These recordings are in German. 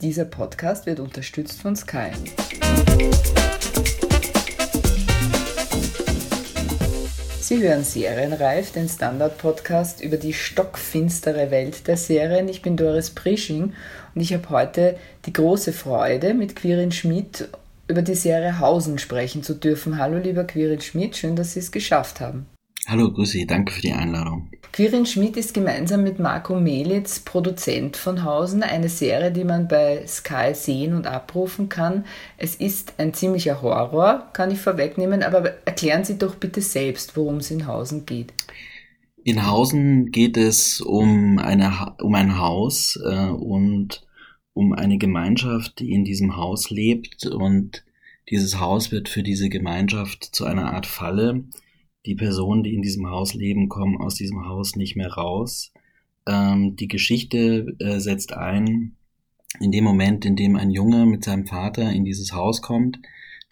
Dieser Podcast wird unterstützt von Sky. Sie hören Serienreif, den Standard-Podcast über die stockfinstere Welt der Serien. Ich bin Doris Prisching und ich habe heute die große Freude, mit Quirin Schmidt über die Serie Hausen sprechen zu dürfen. Hallo, lieber Quirin Schmidt, schön, dass Sie es geschafft haben. Hallo, grüße, danke für die Einladung. Quirin Schmidt ist gemeinsam mit Marco Melitz Produzent von Hausen, eine Serie, die man bei Sky sehen und abrufen kann. Es ist ein ziemlicher Horror, kann ich vorwegnehmen, aber erklären Sie doch bitte selbst, worum es in Hausen geht. In Hausen geht es um, eine, um ein Haus äh, und um eine Gemeinschaft, die in diesem Haus lebt und dieses Haus wird für diese Gemeinschaft zu einer Art Falle die Personen, die in diesem Haus leben, kommen aus diesem Haus nicht mehr raus. Ähm, die Geschichte äh, setzt ein in dem Moment, in dem ein Junge mit seinem Vater in dieses Haus kommt.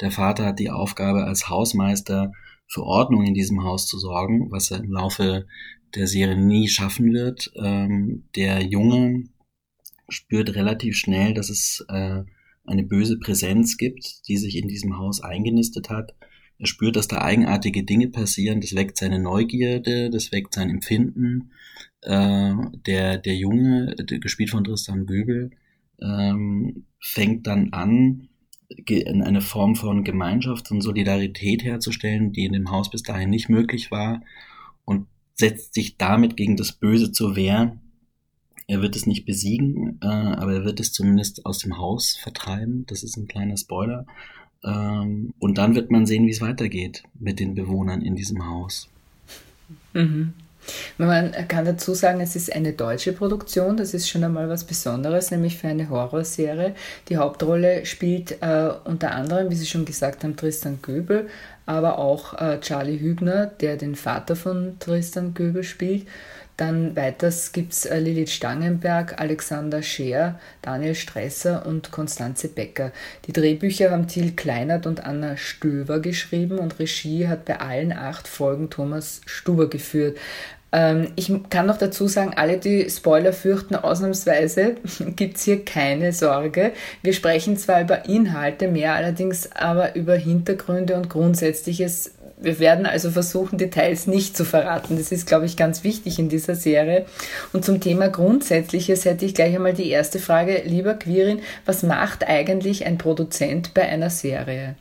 Der Vater hat die Aufgabe als Hausmeister für Ordnung in diesem Haus zu sorgen, was er im Laufe der Serie nie schaffen wird. Ähm, der Junge spürt relativ schnell, dass es äh, eine böse Präsenz gibt, die sich in diesem Haus eingenistet hat er spürt, dass da eigenartige Dinge passieren. Das weckt seine Neugierde, das weckt sein Empfinden. Äh, der, der Junge, gespielt von Tristan Göbel, ähm, fängt dann an, eine Form von Gemeinschaft und Solidarität herzustellen, die in dem Haus bis dahin nicht möglich war und setzt sich damit gegen das Böse zur Wehr. Er wird es nicht besiegen, äh, aber er wird es zumindest aus dem Haus vertreiben. Das ist ein kleiner Spoiler. Ähm, und dann wird man sehen, wie es weitergeht mit den Bewohnern in diesem Haus. Mhm. Man kann dazu sagen, es ist eine deutsche Produktion, das ist schon einmal was Besonderes, nämlich für eine Horrorserie. Die Hauptrolle spielt äh, unter anderem, wie Sie schon gesagt haben, Tristan Göbel, aber auch äh, Charlie Hübner, der den Vater von Tristan Göbel spielt. Dann weiters gibt es äh, Lilith Stangenberg, Alexander Scheer, Daniel Stresser und Konstanze Becker. Die Drehbücher haben Thiel Kleinert und Anna Stöver geschrieben und Regie hat bei allen acht Folgen Thomas Stuber geführt. Ähm, ich kann noch dazu sagen, alle, die Spoiler fürchten, ausnahmsweise gibt es hier keine Sorge. Wir sprechen zwar über Inhalte mehr, allerdings aber über Hintergründe und Grundsätzliches wir werden also versuchen, Details nicht zu verraten. Das ist, glaube ich, ganz wichtig in dieser Serie. Und zum Thema Grundsätzliches hätte ich gleich einmal die erste Frage. Lieber Quirin, was macht eigentlich ein Produzent bei einer Serie?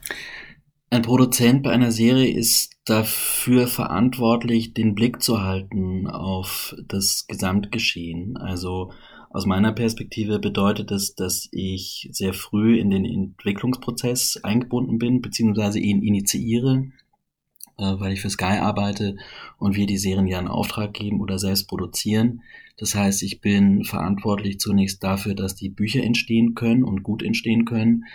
Ein Produzent bei einer Serie ist dafür verantwortlich, den Blick zu halten auf das Gesamtgeschehen. Also aus meiner Perspektive bedeutet es, dass ich sehr früh in den Entwicklungsprozess eingebunden bin, beziehungsweise ihn initiiere weil ich für Sky arbeite und wir die Serien ja in Auftrag geben oder selbst produzieren. Das heißt, ich bin verantwortlich zunächst dafür, dass die Bücher entstehen können und gut entstehen können.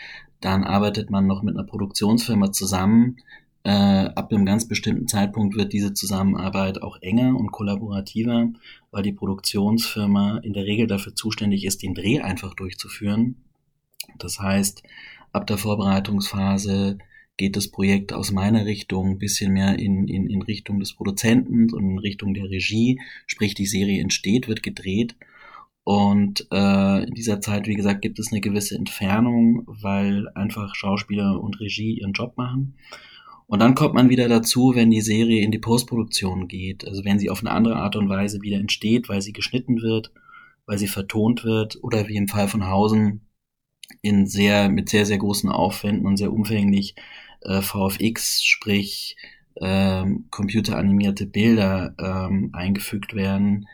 Dann arbeitet man noch mit einer Produktionsfirma zusammen. Äh, ab einem ganz bestimmten Zeitpunkt wird diese Zusammenarbeit auch enger und kollaborativer, weil die Produktionsfirma in der Regel dafür zuständig ist, den Dreh einfach durchzuführen. Das heißt, ab der Vorbereitungsphase geht das Projekt aus meiner Richtung ein bisschen mehr in, in, in Richtung des Produzenten und in Richtung der Regie. Sprich, die Serie entsteht, wird gedreht. Und äh, in dieser Zeit, wie gesagt, gibt es eine gewisse Entfernung, weil einfach Schauspieler und Regie ihren Job machen. Und dann kommt man wieder dazu, wenn die Serie in die Postproduktion geht. Also wenn sie auf eine andere Art und Weise wieder entsteht, weil sie geschnitten wird, weil sie vertont wird oder wie im Fall von Hausen in sehr, mit sehr, sehr großen Aufwänden und sehr umfänglich äh, VFX, sprich ähm, computeranimierte Bilder ähm, eingefügt werden,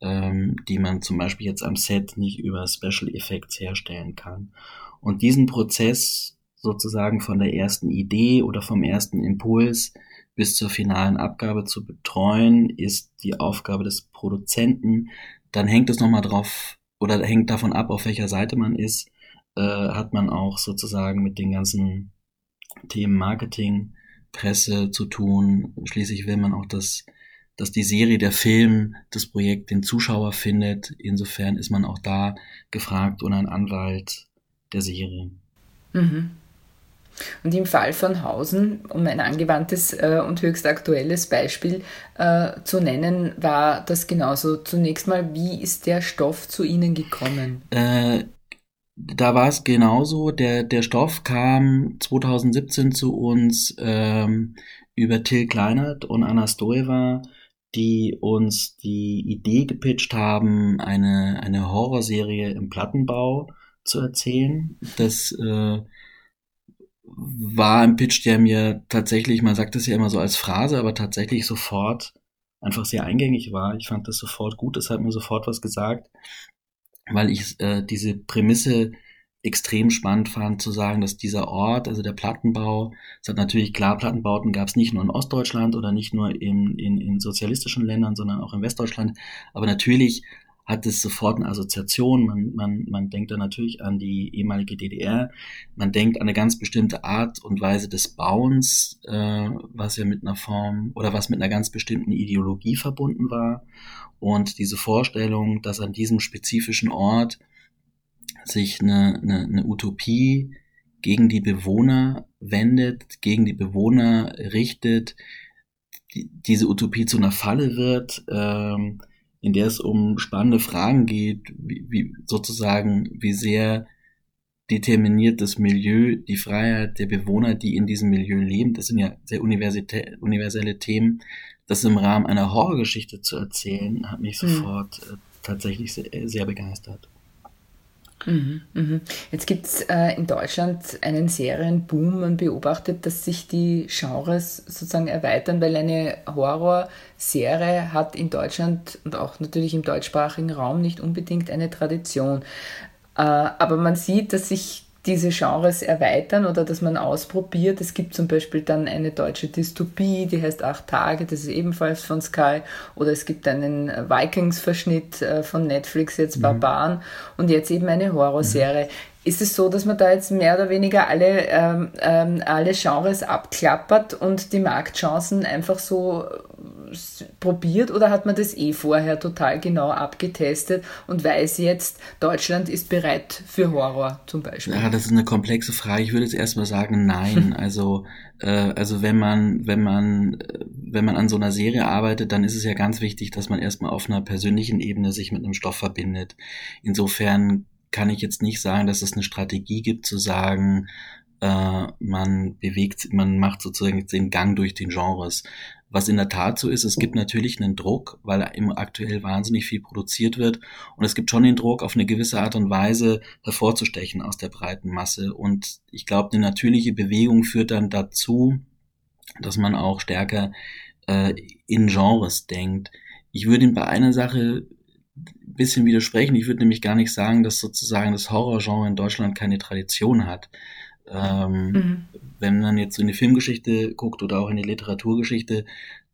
ähm, die man zum Beispiel jetzt am Set nicht über Special Effects herstellen kann. Und diesen Prozess sozusagen von der ersten Idee oder vom ersten Impuls bis zur finalen Abgabe zu betreuen, ist die Aufgabe des Produzenten. Dann hängt es nochmal drauf oder hängt davon ab, auf welcher Seite man ist, äh, hat man auch sozusagen mit den ganzen Themen Marketing, Presse zu tun. Schließlich will man auch, dass, dass die Serie, der Film, das Projekt den Zuschauer findet. Insofern ist man auch da gefragt oder ein Anwalt der Serie. Mhm. Und im Fall von Hausen, um ein angewandtes äh, und höchst aktuelles Beispiel äh, zu nennen, war das genauso. Zunächst mal, wie ist der Stoff zu Ihnen gekommen? Äh, da war es genauso. Der, der Stoff kam 2017 zu uns ähm, über Till Kleinert und Anna Stoeva, die uns die Idee gepitcht haben, eine, eine Horrorserie im Plattenbau zu erzählen. Das äh, war ein Pitch, der mir tatsächlich, man sagt es ja immer so als Phrase, aber tatsächlich sofort einfach sehr eingängig war. Ich fand das sofort gut, es hat mir sofort was gesagt, weil ich äh, diese Prämisse extrem spannend fand, zu sagen, dass dieser Ort, also der Plattenbau, es hat natürlich klar, Plattenbauten gab es nicht nur in Ostdeutschland oder nicht nur in, in, in sozialistischen Ländern, sondern auch in Westdeutschland, aber natürlich hat es sofort eine Assoziation. Man, man, man denkt da natürlich an die ehemalige DDR. Man denkt an eine ganz bestimmte Art und Weise des Bauens, äh, was ja mit einer Form oder was mit einer ganz bestimmten Ideologie verbunden war. Und diese Vorstellung, dass an diesem spezifischen Ort sich eine, eine, eine Utopie gegen die Bewohner wendet, gegen die Bewohner richtet, die, diese Utopie zu einer Falle wird, ähm, in der es um spannende Fragen geht, wie, wie sozusagen, wie sehr determiniert das Milieu die Freiheit der Bewohner, die in diesem Milieu leben. Das sind ja sehr universelle Themen. Das im Rahmen einer Horrorgeschichte zu erzählen, hat mich hm. sofort äh, tatsächlich sehr, sehr begeistert. Mhm, mhm. Jetzt gibt es äh, in Deutschland einen Serienboom. Man beobachtet, dass sich die Genres sozusagen erweitern, weil eine Horrorserie hat in Deutschland und auch natürlich im deutschsprachigen Raum nicht unbedingt eine Tradition. Äh, aber man sieht, dass sich diese Genres erweitern oder dass man ausprobiert. Es gibt zum Beispiel dann eine deutsche Dystopie, die heißt Acht Tage, das ist ebenfalls von Sky. Oder es gibt einen Vikings-Verschnitt äh, von Netflix, jetzt mhm. Barbaren. Und jetzt eben eine Horrorserie. Mhm. Ist es so, dass man da jetzt mehr oder weniger alle, ähm, ähm, alle Genres abklappert und die Marktchancen einfach so probiert oder hat man das eh vorher total genau abgetestet und weiß jetzt, Deutschland ist bereit für Horror zum Beispiel? Ja, das ist eine komplexe Frage. Ich würde jetzt erstmal sagen, nein. also, äh, also wenn man, wenn man, wenn man an so einer Serie arbeitet, dann ist es ja ganz wichtig, dass man erstmal auf einer persönlichen Ebene sich mit einem Stoff verbindet. Insofern kann ich jetzt nicht sagen, dass es eine Strategie gibt zu sagen, äh, man bewegt, man macht sozusagen den Gang durch den Genres. Was in der Tat so ist, es gibt natürlich einen Druck, weil aktuell wahnsinnig viel produziert wird. Und es gibt schon den Druck, auf eine gewisse Art und Weise hervorzustechen aus der breiten Masse. Und ich glaube, eine natürliche Bewegung führt dann dazu, dass man auch stärker äh, in Genres denkt. Ich würde bei einer Sache ein bisschen widersprechen. Ich würde nämlich gar nicht sagen, dass sozusagen das Horrorgenre in Deutschland keine Tradition hat. Ähm, mhm. Wenn man jetzt so in die Filmgeschichte guckt oder auch in die Literaturgeschichte,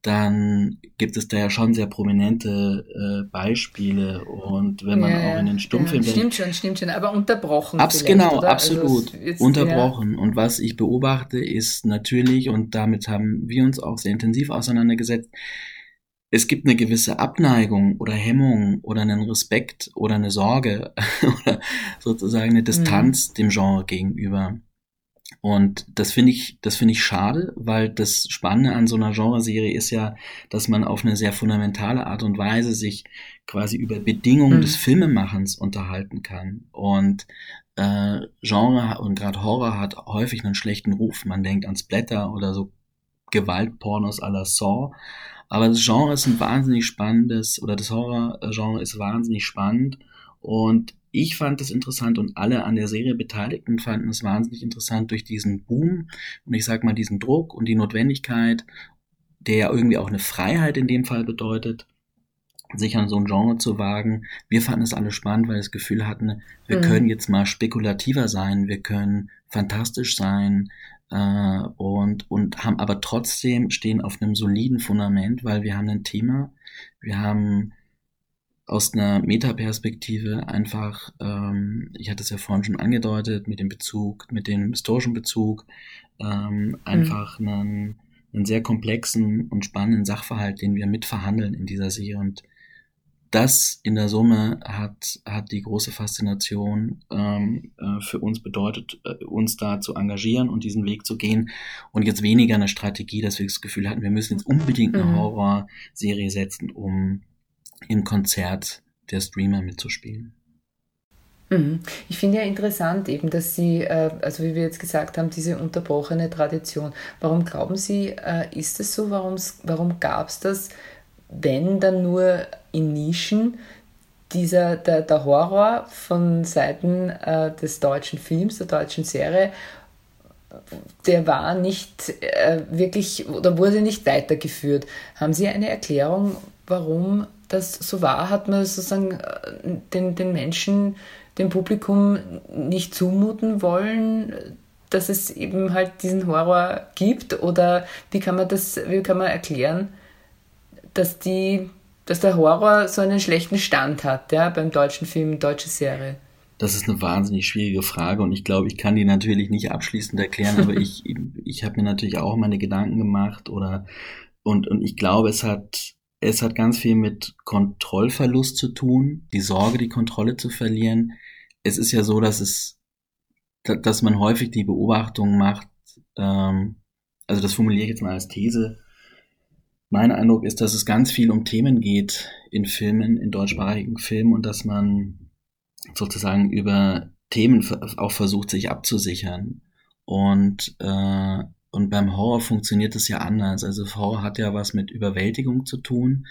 dann gibt es da ja schon sehr prominente äh, Beispiele. Und wenn man ja, auch in den Stummfilm ja, Stimmt schon, stimmt schon, aber unterbrochen. Abs genau, oder? Also absolut. Also jetzt, unterbrochen. Ja. Und was ich beobachte, ist natürlich, und damit haben wir uns auch sehr intensiv auseinandergesetzt, es gibt eine gewisse Abneigung oder Hemmung oder einen Respekt oder eine Sorge oder sozusagen eine Distanz mhm. dem Genre gegenüber. Und das finde ich, das finde ich schade, weil das Spannende an so einer Genreserie ist ja, dass man auf eine sehr fundamentale Art und Weise sich quasi über Bedingungen mhm. des Filmemachens unterhalten kann. Und äh, Genre und gerade Horror hat häufig einen schlechten Ruf. Man denkt ans Blätter oder so Gewaltpornos à la Saw. Aber das Genre ist ein wahnsinnig spannendes, oder das Horror-Genre ist wahnsinnig spannend. Und ich fand es interessant und alle an der Serie Beteiligten fanden es wahnsinnig interessant durch diesen Boom und ich sag mal diesen Druck und die Notwendigkeit, der ja irgendwie auch eine Freiheit in dem Fall bedeutet, sich an so ein Genre zu wagen. Wir fanden es alle spannend, weil wir das Gefühl hatten, wir mhm. können jetzt mal spekulativer sein, wir können fantastisch sein äh, und, und haben aber trotzdem stehen auf einem soliden Fundament, weil wir haben ein Thema, wir haben aus einer Metaperspektive einfach, ähm, ich hatte es ja vorhin schon angedeutet, mit dem Bezug, mit dem historischen Bezug, ähm, einfach mhm. einen, einen sehr komplexen und spannenden Sachverhalt, den wir mitverhandeln in dieser Serie. Und das in der Summe hat, hat die große Faszination ähm, äh, für uns bedeutet, äh, uns da zu engagieren und diesen Weg zu gehen. Und jetzt weniger eine Strategie, dass wir das Gefühl hatten, wir müssen jetzt unbedingt eine mhm. Horrorserie setzen, um im Konzert der Streamer mitzuspielen. Mhm. Ich finde ja interessant eben, dass Sie, äh, also wie wir jetzt gesagt haben, diese unterbrochene Tradition. Warum glauben Sie, äh, ist es so? Warum, gab es das, wenn dann nur in Nischen? Dieser, der, der Horror von Seiten äh, des deutschen Films, der deutschen Serie, der war nicht wirklich oder wurde nicht weitergeführt. Haben Sie eine Erklärung, warum das so war? Hat man sozusagen den, den Menschen dem Publikum nicht zumuten wollen, dass es eben halt diesen Horror gibt? Oder wie kann man das, wie kann man erklären, dass die, dass der Horror so einen schlechten Stand hat, ja, beim deutschen Film, deutsche Serie? Das ist eine wahnsinnig schwierige Frage und ich glaube, ich kann die natürlich nicht abschließend erklären, aber ich, ich habe mir natürlich auch meine Gedanken gemacht oder und, und ich glaube, es hat es hat ganz viel mit Kontrollverlust zu tun, die Sorge, die Kontrolle zu verlieren. Es ist ja so, dass es, dass man häufig die Beobachtung macht, ähm, also das formuliere ich jetzt mal als These. Mein Eindruck ist, dass es ganz viel um Themen geht in Filmen, in deutschsprachigen Filmen und dass man sozusagen über Themen auch versucht, sich abzusichern. Und äh, und beim Horror funktioniert es ja anders. Also Horror hat ja was mit Überwältigung zu tun.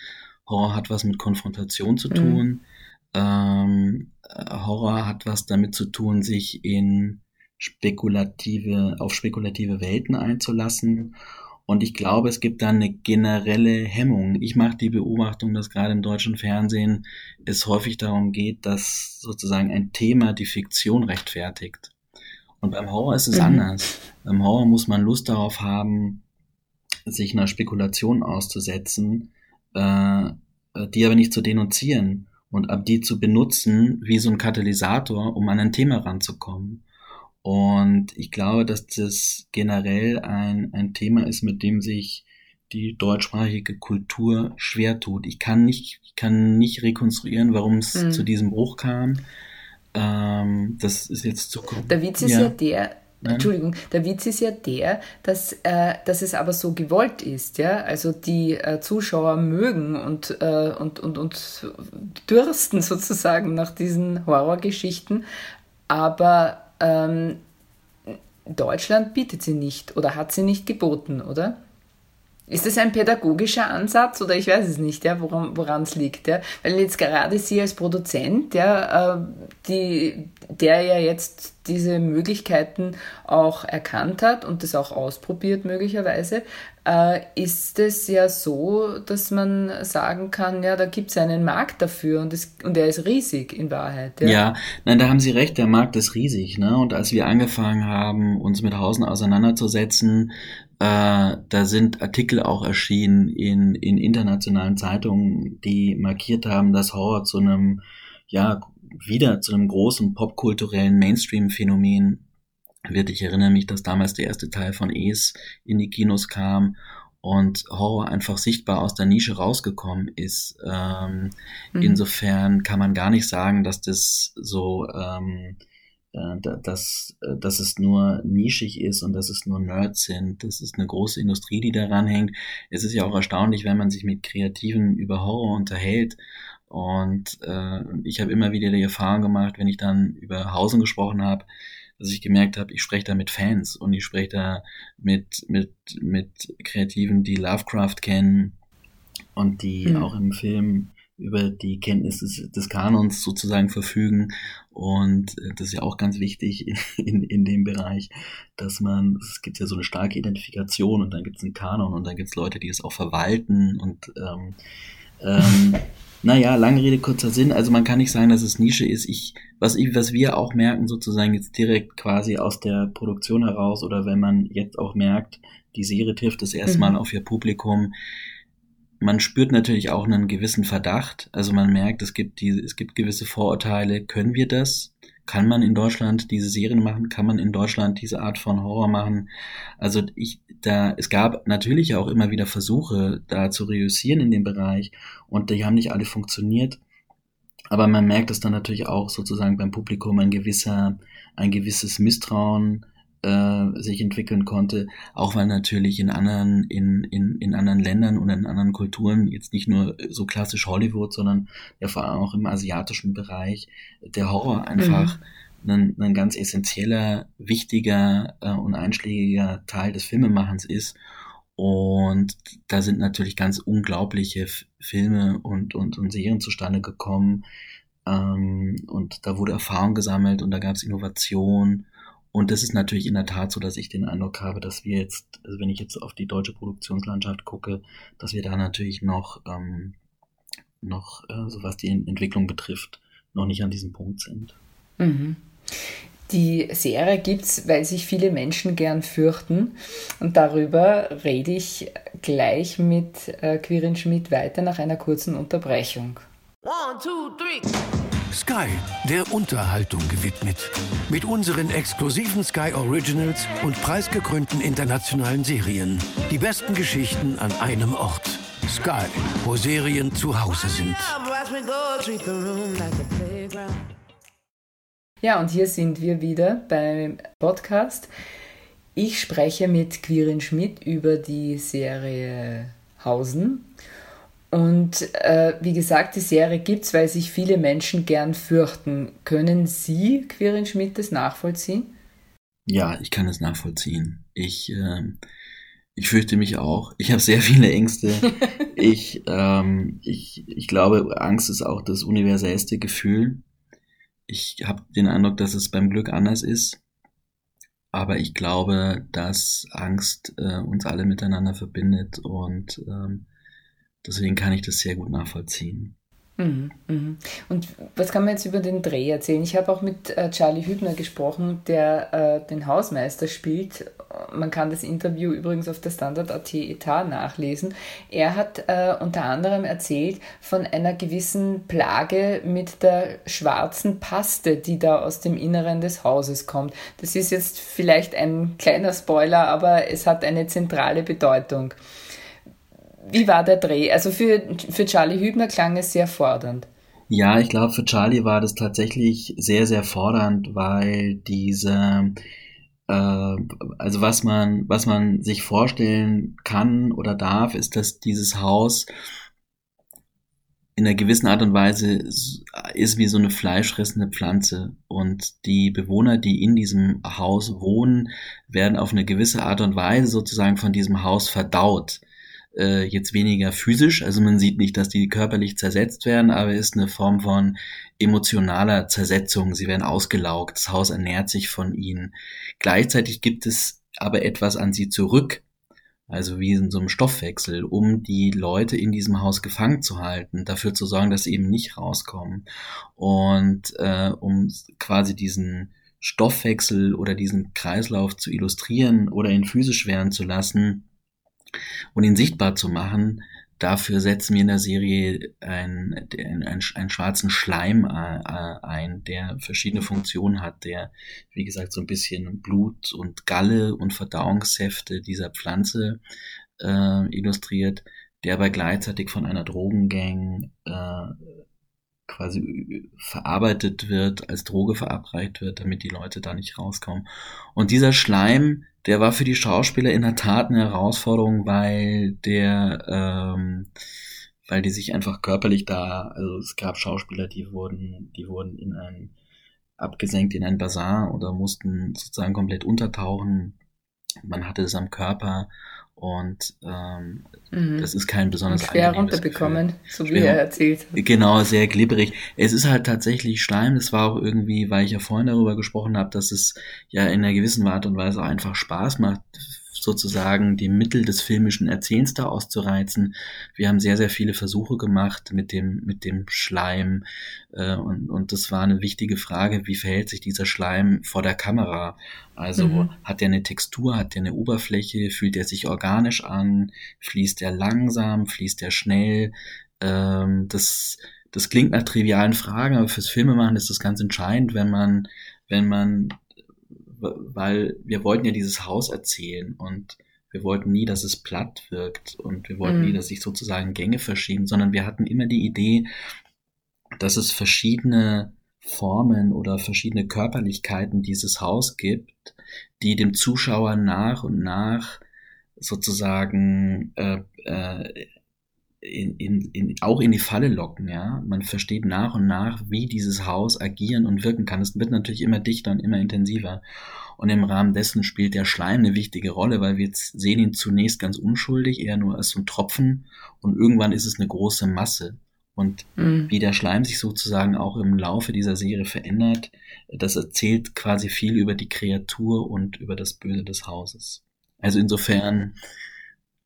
Horror hat was mit Konfrontation zu mhm. tun. Mhm. Ähm, Horror hat was damit zu tun, sich in spekulative, auf spekulative Welten einzulassen. Und ich glaube, es gibt da eine generelle Hemmung. Ich mache die Beobachtung, dass gerade im deutschen Fernsehen es häufig darum geht, dass sozusagen ein Thema die Fiktion rechtfertigt. Und beim Horror ist es mhm. anders. Beim Horror muss man Lust darauf haben, sich einer Spekulation auszusetzen, äh, die aber nicht zu denunzieren und ab die zu benutzen wie so ein Katalysator, um an ein Thema ranzukommen. Und ich glaube, dass das generell ein, ein Thema ist, mit dem sich die deutschsprachige Kultur schwer tut. Ich kann nicht, ich kann nicht rekonstruieren, warum es mhm. zu diesem Bruch kam. Ähm, das ist jetzt zu Der Witz ist ja, ja der, Nein. Entschuldigung, der Witz ist ja der, dass, äh, dass es aber so gewollt ist, ja. Also die äh, Zuschauer mögen und, äh, und, und, und dürsten sozusagen nach diesen Horrorgeschichten, aber ähm, Deutschland bietet sie nicht oder hat sie nicht geboten, oder? Ist das ein pädagogischer Ansatz oder ich weiß es nicht, ja, woran es liegt, ja? Weil jetzt gerade Sie als Produzent, ja, äh, die, der ja jetzt diese Möglichkeiten auch erkannt hat und das auch ausprobiert möglicherweise, äh, ist es ja so, dass man sagen kann, ja, da gibt es einen Markt dafür und, es, und der ist riesig in Wahrheit. Ja. ja, nein, da haben Sie recht, der Markt ist riesig. Ne? Und als wir angefangen haben, uns mit Hausen auseinanderzusetzen, äh, da sind Artikel auch erschienen in, in internationalen Zeitungen, die markiert haben, dass Horror zu einem, ja, wieder zu einem großen popkulturellen Mainstream-Phänomen wird. Ich erinnere mich, dass damals der erste Teil von Es in die Kinos kam und Horror einfach sichtbar aus der Nische rausgekommen ist. Ähm, mhm. Insofern kann man gar nicht sagen, dass das so ähm, äh, dass, äh, dass es nur nischig ist und dass es nur Nerds sind. Das ist eine große Industrie, die daran hängt. Es ist ja auch erstaunlich, wenn man sich mit Kreativen über Horror unterhält. Und äh, ich habe immer wieder die Erfahrung gemacht, wenn ich dann über Hausen gesprochen habe, dass ich gemerkt habe, ich spreche da mit Fans und ich spreche da mit, mit, mit Kreativen, die Lovecraft kennen und die mhm. auch im Film über die Kenntnis des, des Kanons sozusagen verfügen. Und äh, das ist ja auch ganz wichtig in, in, in dem Bereich, dass man, es gibt ja so eine starke Identifikation und dann gibt es einen Kanon und dann gibt es Leute, die es auch verwalten und ähm, ähm, naja, lange Rede, kurzer Sinn. Also man kann nicht sagen, dass es Nische ist. Ich, was, ich, was wir auch merken, sozusagen jetzt direkt quasi aus der Produktion heraus oder wenn man jetzt auch merkt, die Serie trifft es erstmal mhm. auf ihr Publikum, man spürt natürlich auch einen gewissen Verdacht. Also man merkt, es gibt die, es gibt gewisse Vorurteile. Können wir das? Kann man in Deutschland diese Serien machen? Kann man in Deutschland diese Art von Horror machen? Also ich, da, es gab natürlich auch immer wieder Versuche, da zu reüssieren in dem Bereich und die haben nicht alle funktioniert. Aber man merkt es dann natürlich auch sozusagen beim Publikum ein gewisser, ein gewisses Misstrauen äh, sich entwickeln konnte, auch weil natürlich in anderen, in, in, in anderen Ländern und in anderen Kulturen, jetzt nicht nur so klassisch Hollywood, sondern ja vor allem auch im asiatischen Bereich, der Horror einfach mhm. ein, ein ganz essentieller, wichtiger äh, und einschlägiger Teil des Filmemachens ist. Und da sind natürlich ganz unglaubliche Filme und, und, und Serien zustande gekommen. Ähm, und da wurde Erfahrung gesammelt und da gab es Innovation und das ist natürlich in der Tat so, dass ich den Eindruck habe, dass wir jetzt, also wenn ich jetzt auf die deutsche Produktionslandschaft gucke, dass wir da natürlich noch, ähm, noch äh, so was die Entwicklung betrifft, noch nicht an diesem Punkt sind. Mhm. Die Serie gibt es, weil sich viele Menschen gern fürchten. Und darüber rede ich gleich mit äh, Quirin Schmidt weiter nach einer kurzen Unterbrechung. One, two, three. Sky, der Unterhaltung gewidmet. Mit unseren exklusiven Sky Originals und preisgekrönten internationalen Serien. Die besten Geschichten an einem Ort. Sky, wo Serien zu Hause sind. Ja, und hier sind wir wieder beim Podcast. Ich spreche mit Quirin Schmidt über die Serie Hausen und äh, wie gesagt, die Serie gibt es, weil sich viele Menschen gern fürchten. Können Sie, Quirin Schmidt, das nachvollziehen? Ja, ich kann es nachvollziehen. Ich, äh, ich fürchte mich auch. Ich habe sehr viele Ängste. ich, ähm, ich, ich glaube, Angst ist auch das universellste Gefühl. Ich habe den Eindruck, dass es beim Glück anders ist. Aber ich glaube, dass Angst äh, uns alle miteinander verbindet und ähm, Deswegen kann ich das sehr gut nachvollziehen. Mhm, mhm. Und was kann man jetzt über den Dreh erzählen? Ich habe auch mit äh, Charlie Hübner gesprochen, der äh, den Hausmeister spielt. Man kann das Interview übrigens auf der Standard.at Etat nachlesen. Er hat äh, unter anderem erzählt von einer gewissen Plage mit der schwarzen Paste, die da aus dem Inneren des Hauses kommt. Das ist jetzt vielleicht ein kleiner Spoiler, aber es hat eine zentrale Bedeutung. Wie war der Dreh? Also für, für Charlie Hübner klang es sehr fordernd. Ja, ich glaube, für Charlie war das tatsächlich sehr, sehr fordernd, weil diese, äh, also was man, was man sich vorstellen kann oder darf, ist, dass dieses Haus in einer gewissen Art und Weise ist wie so eine fleischfressende Pflanze. Und die Bewohner, die in diesem Haus wohnen, werden auf eine gewisse Art und Weise sozusagen von diesem Haus verdaut äh, jetzt weniger physisch, also man sieht nicht, dass die körperlich zersetzt werden, aber ist eine Form von emotionaler Zersetzung. Sie werden ausgelaugt, das Haus ernährt sich von ihnen. Gleichzeitig gibt es aber etwas an sie zurück, also wie in so einem Stoffwechsel, um die Leute in diesem Haus gefangen zu halten, dafür zu sorgen, dass sie eben nicht rauskommen. Und äh, um quasi diesen Stoffwechsel oder diesen Kreislauf zu illustrieren oder ihn physisch werden zu lassen, und ihn sichtbar zu machen, dafür setzen wir in der Serie einen, einen, einen schwarzen Schleim äh, ein, der verschiedene Funktionen hat, der, wie gesagt, so ein bisschen Blut und Galle und Verdauungssäfte dieser Pflanze äh, illustriert, der aber gleichzeitig von einer Drogengang äh, quasi verarbeitet wird, als Droge verabreicht wird, damit die Leute da nicht rauskommen. Und dieser Schleim der war für die Schauspieler in der Tat eine Herausforderung, weil der, ähm, weil die sich einfach körperlich da, also es gab Schauspieler, die wurden, die wurden in ein abgesenkt in ein Bazar oder mussten sozusagen komplett untertauchen. Man hatte es am Körper und ähm, mhm. das ist kein besonders und schwer runterbekommen, so wie er erzählt hat. Genau, sehr glibberig. Es ist halt tatsächlich Schleim. Das war auch irgendwie, weil ich ja vorhin darüber gesprochen habe, dass es ja in einer gewissen Art und Weise auch einfach Spaß macht, sozusagen die Mittel des filmischen Erzählens da auszureizen. Wir haben sehr, sehr viele Versuche gemacht mit dem, mit dem Schleim. Äh, und, und das war eine wichtige Frage, wie verhält sich dieser Schleim vor der Kamera? Also mhm. hat er eine Textur, hat er eine Oberfläche, fühlt er sich organisch an, fließt er langsam, fließt er schnell? Ähm, das, das klingt nach trivialen Fragen, aber fürs Filmemachen ist das ganz entscheidend, wenn man, wenn man weil wir wollten ja dieses Haus erzählen und wir wollten nie, dass es platt wirkt und wir wollten mhm. nie, dass sich sozusagen Gänge verschieben, sondern wir hatten immer die Idee, dass es verschiedene Formen oder verschiedene Körperlichkeiten dieses Haus gibt, die dem Zuschauer nach und nach sozusagen äh, äh, in, in, in, auch in die Falle locken, ja. Man versteht nach und nach, wie dieses Haus agieren und wirken kann. Es wird natürlich immer dichter und immer intensiver. Und im Rahmen dessen spielt der Schleim eine wichtige Rolle, weil wir sehen ihn zunächst ganz unschuldig, eher nur als so ein Tropfen und irgendwann ist es eine große Masse. Und mhm. wie der Schleim sich sozusagen auch im Laufe dieser Serie verändert, das erzählt quasi viel über die Kreatur und über das Böse des Hauses. Also insofern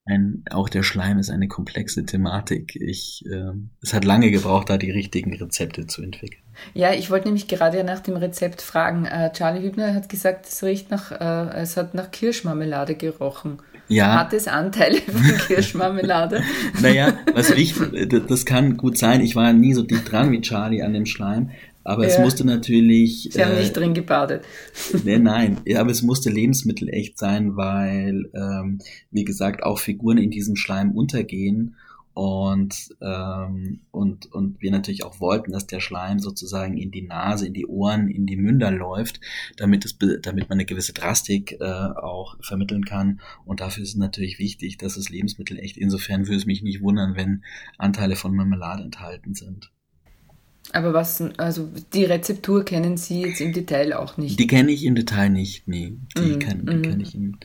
ein, auch der Schleim ist eine komplexe Thematik. Ich, äh, es hat lange gebraucht, da die richtigen Rezepte zu entwickeln. Ja, ich wollte nämlich gerade nach dem Rezept fragen. Äh, Charlie Hübner hat gesagt, es riecht nach, äh, es hat nach Kirschmarmelade gerochen. Ja. Hat es Anteile von Kirschmarmelade? naja, was riecht, das kann gut sein. Ich war nie so dicht dran wie Charlie an dem Schleim. Aber ja. es musste natürlich. Sie haben äh, nicht drin gebadet. Nee, nein, ja, aber es musste lebensmittelecht sein, weil, ähm, wie gesagt, auch Figuren in diesem Schleim untergehen und, ähm, und, und wir natürlich auch wollten, dass der Schleim sozusagen in die Nase, in die Ohren, in die Münder läuft, damit, es, damit man eine gewisse Drastik äh, auch vermitteln kann. Und dafür ist es natürlich wichtig, dass es lebensmittelecht. Insofern würde es mich nicht wundern, wenn Anteile von Marmelade enthalten sind. Aber was, also die Rezeptur kennen Sie jetzt im Detail auch nicht? Die kenne ich im Detail nicht, nee. Die, mm, kann, die mm. kenne ich im Mm,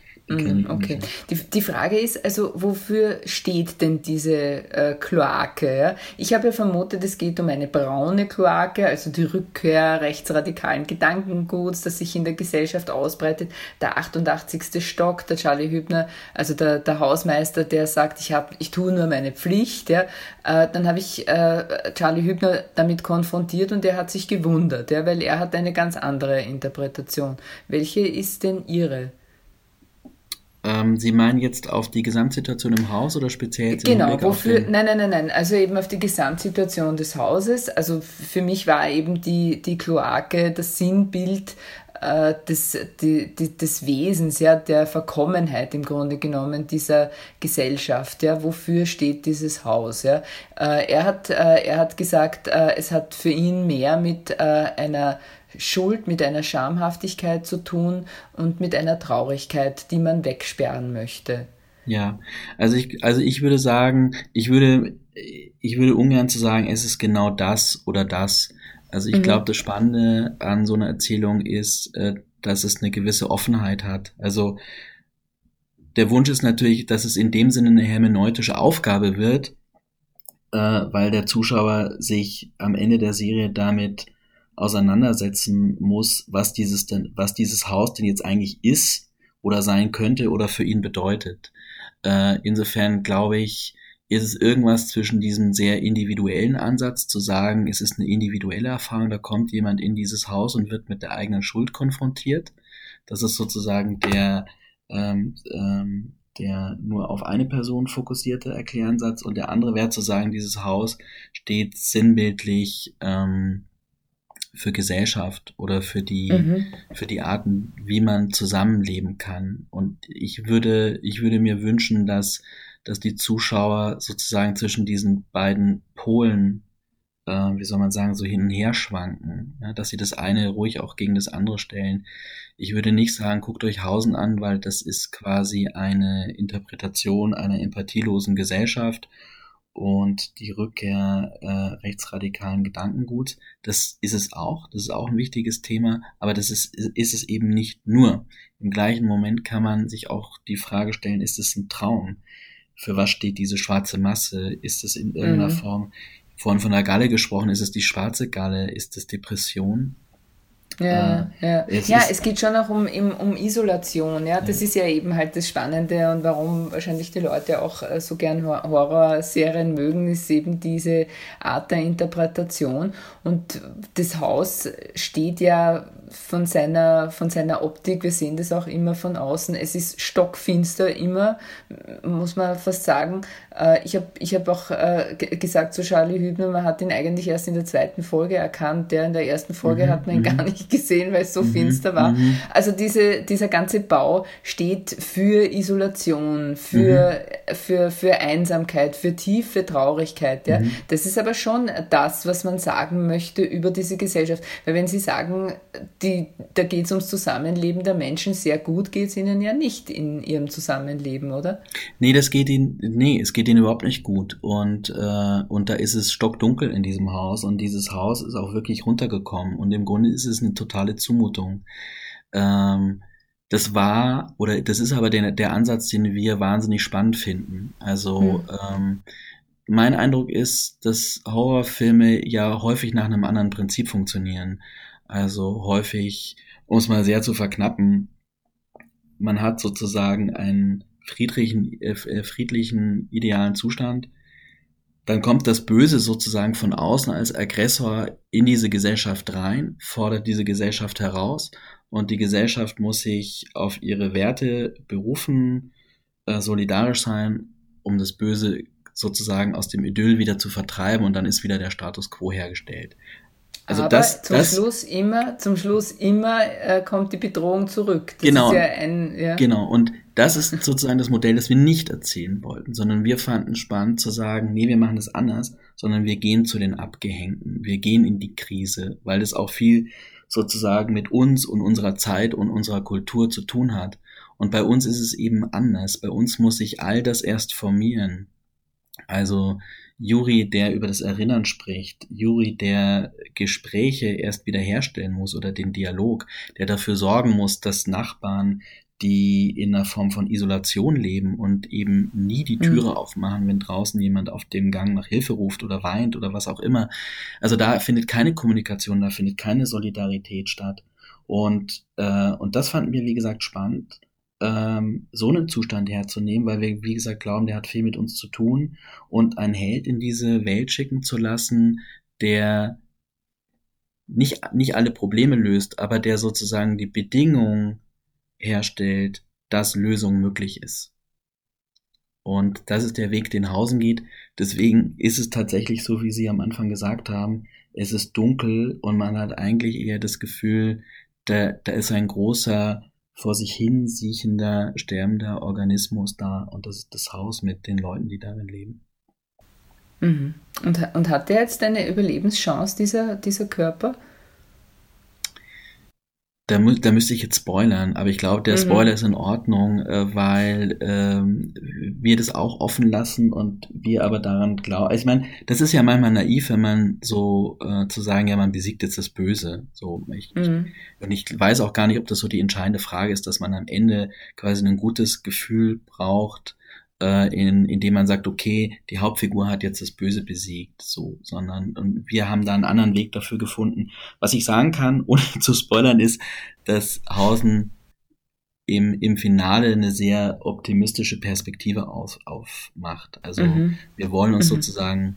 okay. Die, die Frage ist also, wofür steht denn diese äh, Kloake? Ja? Ich habe ja vermutet, es geht um eine braune Kloake, also die Rückkehr rechtsradikalen Gedankenguts, das sich in der Gesellschaft ausbreitet. Der 88. Stock, der Charlie Hübner, also der, der Hausmeister, der sagt, ich, hab, ich tue nur meine Pflicht. Ja? Äh, dann habe ich äh, Charlie Hübner damit konfrontiert und er hat sich gewundert, ja? weil er hat eine ganz andere Interpretation. Welche ist denn Ihre? Ähm, Sie meinen jetzt auf die Gesamtsituation im Haus oder speziell jetzt Genau, wofür? Nein, nein, nein, nein. Also eben auf die Gesamtsituation des Hauses. Also für mich war eben die, die Kloake das Sinnbild äh, des, die, die, des Wesens, ja, der Verkommenheit im Grunde genommen dieser Gesellschaft. Ja, wofür steht dieses Haus? Ja? Äh, er, hat, äh, er hat gesagt, es hat für ihn mehr mit einer Schuld mit einer Schamhaftigkeit zu tun und mit einer Traurigkeit, die man wegsperren möchte. Ja, also ich, also ich würde sagen, ich würde, ich würde ungern zu sagen, es ist genau das oder das. Also ich mhm. glaube, das Spannende an so einer Erzählung ist, äh, dass es eine gewisse Offenheit hat. Also der Wunsch ist natürlich, dass es in dem Sinne eine hermeneutische Aufgabe wird, äh, weil der Zuschauer sich am Ende der Serie damit auseinandersetzen muss, was dieses denn, was dieses Haus denn jetzt eigentlich ist oder sein könnte oder für ihn bedeutet. Äh, insofern glaube ich, ist es irgendwas zwischen diesem sehr individuellen Ansatz zu sagen, es ist eine individuelle Erfahrung, da kommt jemand in dieses Haus und wird mit der eigenen Schuld konfrontiert. Das ist sozusagen der, ähm, ähm, der nur auf eine Person fokussierte Erkläransatz und der andere wäre zu sagen, dieses Haus steht sinnbildlich ähm, für Gesellschaft oder für die, mhm. für die Arten, wie man zusammenleben kann. Und ich würde, ich würde mir wünschen, dass, dass die Zuschauer sozusagen zwischen diesen beiden Polen, äh, wie soll man sagen, so hin und her schwanken, ja, dass sie das eine ruhig auch gegen das andere stellen. Ich würde nicht sagen, guckt euch Hausen an, weil das ist quasi eine Interpretation einer empathielosen Gesellschaft und die Rückkehr äh, rechtsradikalen Gedankenguts. Das ist es auch, das ist auch ein wichtiges Thema, aber das ist, ist es eben nicht nur. Im gleichen Moment kann man sich auch die Frage stellen, ist es ein Traum? Für was steht diese schwarze Masse? Ist es in irgendeiner mhm. Form, vorhin von der Galle gesprochen, ist es die schwarze Galle? Ist es Depression? Ja, äh, ja. Es ja, es geht schon auch um, um Isolation. Ja? Das ja. ist ja eben halt das Spannende und warum wahrscheinlich die Leute auch äh, so gern Horrorserien mögen, ist eben diese Art der Interpretation. Und das Haus steht ja von, seiner, von seiner Optik, wir sehen das auch immer von außen, es ist stockfinster immer, muss man fast sagen. Äh, ich habe ich hab auch äh, gesagt zu Charlie Hübner, man hat ihn eigentlich erst in der zweiten Folge erkannt, der in der ersten Folge mhm. hat man ihn mhm. gar nicht gesehen, weil es so mhm. finster war. Mhm. Also diese, dieser ganze Bau steht für Isolation, für, mhm. für, für Einsamkeit, für tiefe Traurigkeit. Ja. Mhm. Das ist aber schon das, was man sagen möchte über diese Gesellschaft. Weil wenn Sie sagen, die, da geht es ums Zusammenleben der Menschen sehr gut, geht es Ihnen ja nicht in Ihrem Zusammenleben, oder? Nee, das geht Ihnen, nee, es geht Ihnen überhaupt nicht gut. Und, äh, und da ist es stockdunkel in diesem Haus und dieses Haus ist auch wirklich runtergekommen und im Grunde ist es eine totale Zumutung. Ähm, das war, oder das ist aber der, der Ansatz, den wir wahnsinnig spannend finden. Also, hm. ähm, mein Eindruck ist, dass Horrorfilme ja häufig nach einem anderen Prinzip funktionieren. Also häufig, um es mal sehr zu verknappen, man hat sozusagen einen friedlichen, äh, äh, friedlichen, idealen Zustand. Dann kommt das Böse sozusagen von außen als Aggressor in diese Gesellschaft rein, fordert diese Gesellschaft heraus und die Gesellschaft muss sich auf ihre Werte berufen, äh, solidarisch sein, um das Böse sozusagen aus dem Idyll wieder zu vertreiben und dann ist wieder der Status quo hergestellt. Also Aber das, zum das, Schluss immer, zum Schluss immer äh, kommt die Bedrohung zurück. Das genau. Ja ein, ja. Genau. Und das ist sozusagen das Modell, das wir nicht erzählen wollten, sondern wir fanden spannend zu sagen, nee, wir machen das anders, sondern wir gehen zu den Abgehängten. Wir gehen in die Krise, weil das auch viel sozusagen mit uns und unserer Zeit und unserer Kultur zu tun hat. Und bei uns ist es eben anders. Bei uns muss sich all das erst formieren. Also Juri, der über das Erinnern spricht, Juri, der Gespräche erst wieder herstellen muss oder den Dialog, der dafür sorgen muss, dass Nachbarn, die in einer Form von Isolation leben und eben nie die Türe mhm. aufmachen, wenn draußen jemand auf dem Gang nach Hilfe ruft oder weint oder was auch immer. Also da findet keine Kommunikation, da findet keine Solidarität statt. Und, äh, und das fanden wir, wie gesagt, spannend ähm, so einen Zustand herzunehmen, weil wir, wie gesagt, glauben, der hat viel mit uns zu tun und einen Held in diese Welt schicken zu lassen, der nicht, nicht alle Probleme löst, aber der sozusagen die Bedingungen herstellt, dass Lösung möglich ist. Und das ist der Weg, den Hausen geht. Deswegen ist es tatsächlich so, wie Sie am Anfang gesagt haben, es ist dunkel und man hat eigentlich eher das Gefühl, da, da ist ein großer vor sich hin siechender, sterbender Organismus da und das ist das Haus mit den Leuten, die darin leben. Mhm. Und, und hat der jetzt eine Überlebenschance, dieser, dieser Körper? Da, mü da müsste ich jetzt spoilern, aber ich glaube, der mhm. Spoiler ist in Ordnung, äh, weil ähm, wir das auch offen lassen und wir aber daran glauben. Ich meine, das ist ja manchmal naiv, wenn man so äh, zu sagen, ja, man besiegt jetzt das Böse. So, ich, mhm. ich, und ich weiß auch gar nicht, ob das so die entscheidende Frage ist, dass man am Ende quasi ein gutes Gefühl braucht, äh, in, indem man sagt, okay, die Hauptfigur hat jetzt das Böse besiegt, so, sondern und wir haben da einen anderen Weg dafür gefunden. Was ich sagen kann, ohne zu spoilern, ist, dass Hausen im, im Finale eine sehr optimistische Perspektive auf, aufmacht. Also mhm. wir wollen uns mhm. sozusagen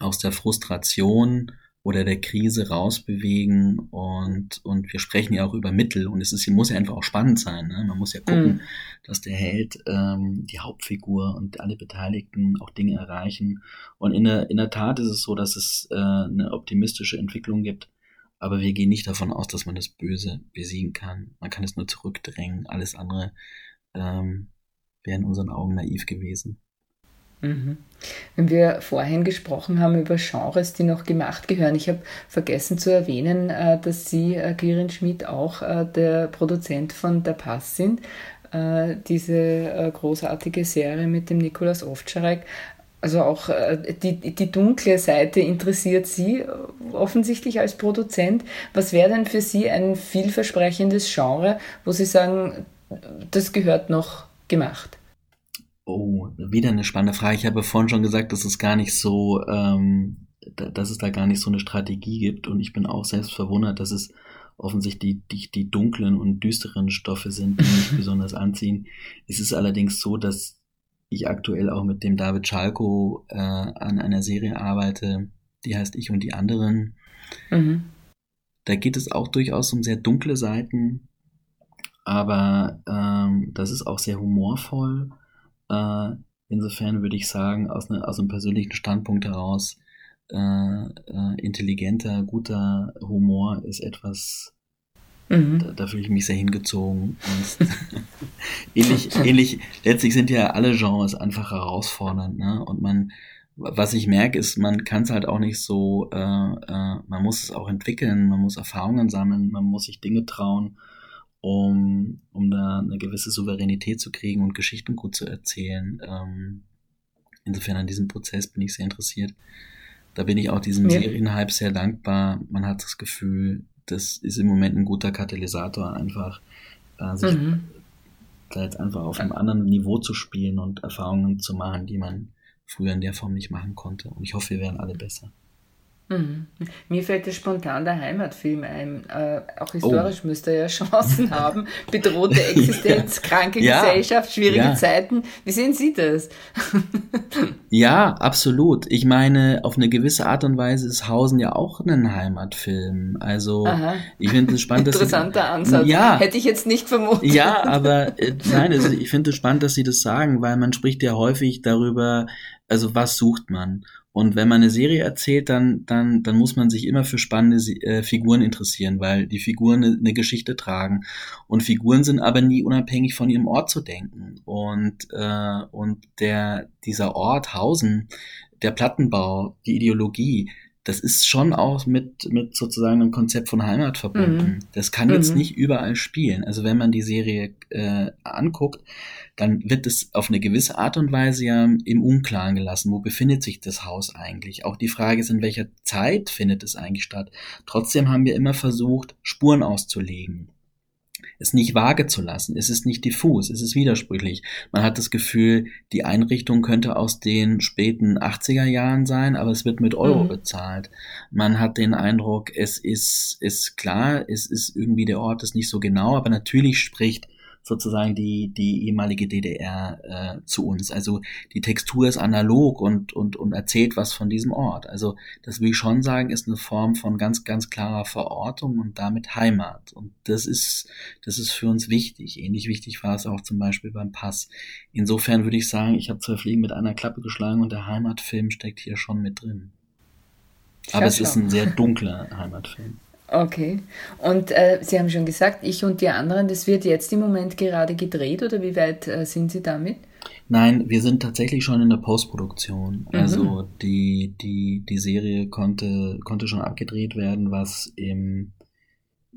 aus der Frustration oder der Krise rausbewegen und, und wir sprechen ja auch über Mittel und es ist, muss ja einfach auch spannend sein. Ne? Man muss ja gucken, mm. dass der Held, ähm, die Hauptfigur und alle Beteiligten auch Dinge erreichen. Und in der, in der Tat ist es so, dass es äh, eine optimistische Entwicklung gibt, aber wir gehen nicht davon aus, dass man das Böse besiegen kann. Man kann es nur zurückdrängen. Alles andere ähm, wäre in unseren Augen naiv gewesen. Mhm. Wenn wir vorhin gesprochen haben über Genres, die noch gemacht gehören, ich habe vergessen zu erwähnen, äh, dass Sie, äh, Kirin Schmidt, auch äh, der Produzent von Der Pass sind. Diese großartige Serie mit dem Nikolaus Ovtcharek. Also auch die, die dunkle Seite interessiert Sie offensichtlich als Produzent. Was wäre denn für Sie ein vielversprechendes Genre, wo Sie sagen, das gehört noch gemacht? Oh, wieder eine spannende Frage. Ich habe vorhin schon gesagt, dass es gar nicht so, ähm, dass es da gar nicht so eine Strategie gibt. Und ich bin auch selbst verwundert, dass es offensichtlich die, die, die dunklen und düsteren Stoffe sind, die mich besonders anziehen. Es ist allerdings so, dass ich aktuell auch mit dem David Schalko äh, an einer Serie arbeite, die heißt Ich und die anderen. Mhm. Da geht es auch durchaus um sehr dunkle Seiten, aber ähm, das ist auch sehr humorvoll. Äh, insofern würde ich sagen, aus, ne, aus einem persönlichen Standpunkt heraus, äh, äh, intelligenter, guter Humor ist etwas, Mhm. Da, da fühle ich mich sehr hingezogen. ähnlich, ähnlich, letztlich sind ja alle Genres einfach herausfordernd, ne? Und man, was ich merke, ist, man kann es halt auch nicht so, äh, äh, man muss es auch entwickeln, man muss Erfahrungen sammeln, man muss sich Dinge trauen, um, um da eine gewisse Souveränität zu kriegen und Geschichten gut zu erzählen. Ähm, insofern an diesem Prozess bin ich sehr interessiert. Da bin ich auch diesem ja. Serienhype sehr dankbar. Man hat das Gefühl, das ist im Moment ein guter Katalysator, einfach äh, sich mhm. da jetzt einfach auf einem anderen Niveau zu spielen und Erfahrungen zu machen, die man früher in der Form nicht machen konnte. Und ich hoffe, wir werden alle besser. Mhm. Mir fällt spontan der Heimatfilm ein. Äh, auch historisch oh. müsste er ja Chancen haben. Bedrohte Existenz, kranke ja. Gesellschaft, schwierige ja. Zeiten. Wie sehen Sie das? ja, absolut. Ich meine, auf eine gewisse Art und Weise ist Hausen ja auch ein Heimatfilm. Also Aha. ich finde es spannend, dass Interessanter Sie, Ansatz. Ja, Hätte ich jetzt nicht vermutet. Ja, aber äh, nein, also ich finde es spannend, dass Sie das sagen, weil man spricht ja häufig darüber, also was sucht man? Und wenn man eine Serie erzählt, dann, dann, dann muss man sich immer für spannende äh, Figuren interessieren, weil die Figuren eine, eine, Geschichte tragen. Und Figuren sind aber nie unabhängig von ihrem Ort zu denken. Und, äh, und der, dieser Ort, Hausen, der Plattenbau, die Ideologie, das ist schon auch mit, mit sozusagen einem Konzept von Heimat verbunden. Mhm. Das kann jetzt mhm. nicht überall spielen. Also wenn man die Serie äh, anguckt, dann wird es auf eine gewisse Art und Weise ja im Unklaren gelassen. Wo befindet sich das Haus eigentlich? Auch die Frage ist, in welcher Zeit findet es eigentlich statt? Trotzdem haben wir immer versucht, Spuren auszulegen es nicht vage zu lassen. Es ist nicht diffus, es ist widersprüchlich. Man hat das Gefühl, die Einrichtung könnte aus den späten 80er Jahren sein, aber es wird mit Euro mhm. bezahlt. Man hat den Eindruck, es ist, ist klar, es ist irgendwie der Ort ist nicht so genau, aber natürlich spricht sozusagen die, die ehemalige DDR äh, zu uns. Also die Textur ist analog und, und, und erzählt was von diesem Ort. Also das will ich schon sagen, ist eine Form von ganz, ganz klarer Verortung und damit Heimat. Und das ist, das ist für uns wichtig. Ähnlich wichtig war es auch zum Beispiel beim Pass. Insofern würde ich sagen, ich habe zwei Fliegen mit einer Klappe geschlagen und der Heimatfilm steckt hier schon mit drin. Aber es ist ein sehr dunkler Heimatfilm. Okay. Und äh, Sie haben schon gesagt, ich und die anderen, das wird jetzt im Moment gerade gedreht oder wie weit äh, sind Sie damit? Nein, wir sind tatsächlich schon in der Postproduktion. Mhm. Also die, die, die Serie konnte, konnte schon abgedreht werden, was im,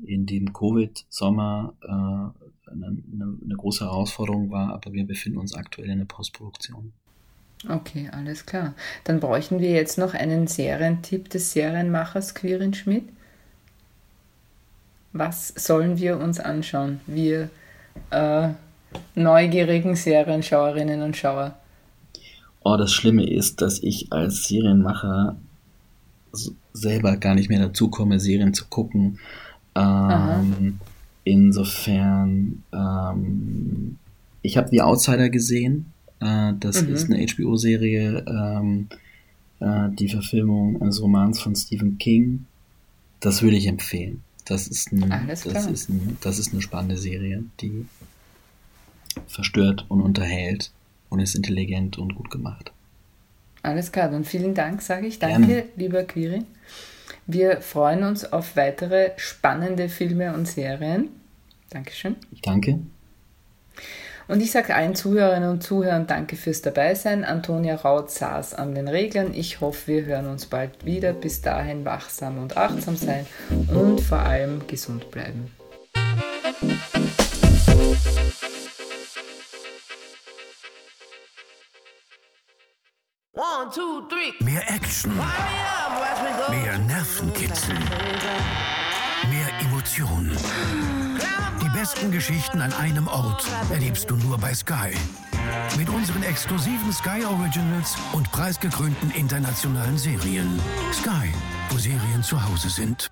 in dem Covid-Sommer äh, eine, eine große Herausforderung war, aber wir befinden uns aktuell in der Postproduktion. Okay, alles klar. Dann bräuchten wir jetzt noch einen Serientipp des Serienmachers Quirin Schmidt. Was sollen wir uns anschauen, wir äh, neugierigen Serienschauerinnen und Schauer? Oh, das Schlimme ist, dass ich als Serienmacher selber gar nicht mehr dazu komme, Serien zu gucken. Ähm, insofern, ähm, ich habe The Outsider gesehen. Äh, das mhm. ist eine HBO-Serie, ähm, äh, die Verfilmung eines Romans von Stephen King. Das würde ich empfehlen. Das ist, ein, das, ist ein, das ist eine spannende Serie, die verstört und unterhält und ist intelligent und gut gemacht. Alles klar, dann vielen Dank, sage ich. Danke, Gerne. lieber Quirin. Wir freuen uns auf weitere spannende Filme und Serien. Dankeschön. Danke. Und ich sage allen Zuhörerinnen und Zuhörern danke fürs Dabeisein. Antonia Raut saß an den Reglern. Ich hoffe, wir hören uns bald wieder. Bis dahin wachsam und achtsam sein und vor allem gesund bleiben. One, two, three. Mehr Action. Mehr Nervenkitzel. Mehr Emotionen besten Geschichten an einem Ort erlebst du nur bei Sky. Mit unseren exklusiven Sky Originals und preisgekrönten internationalen Serien. Sky, wo Serien zu Hause sind.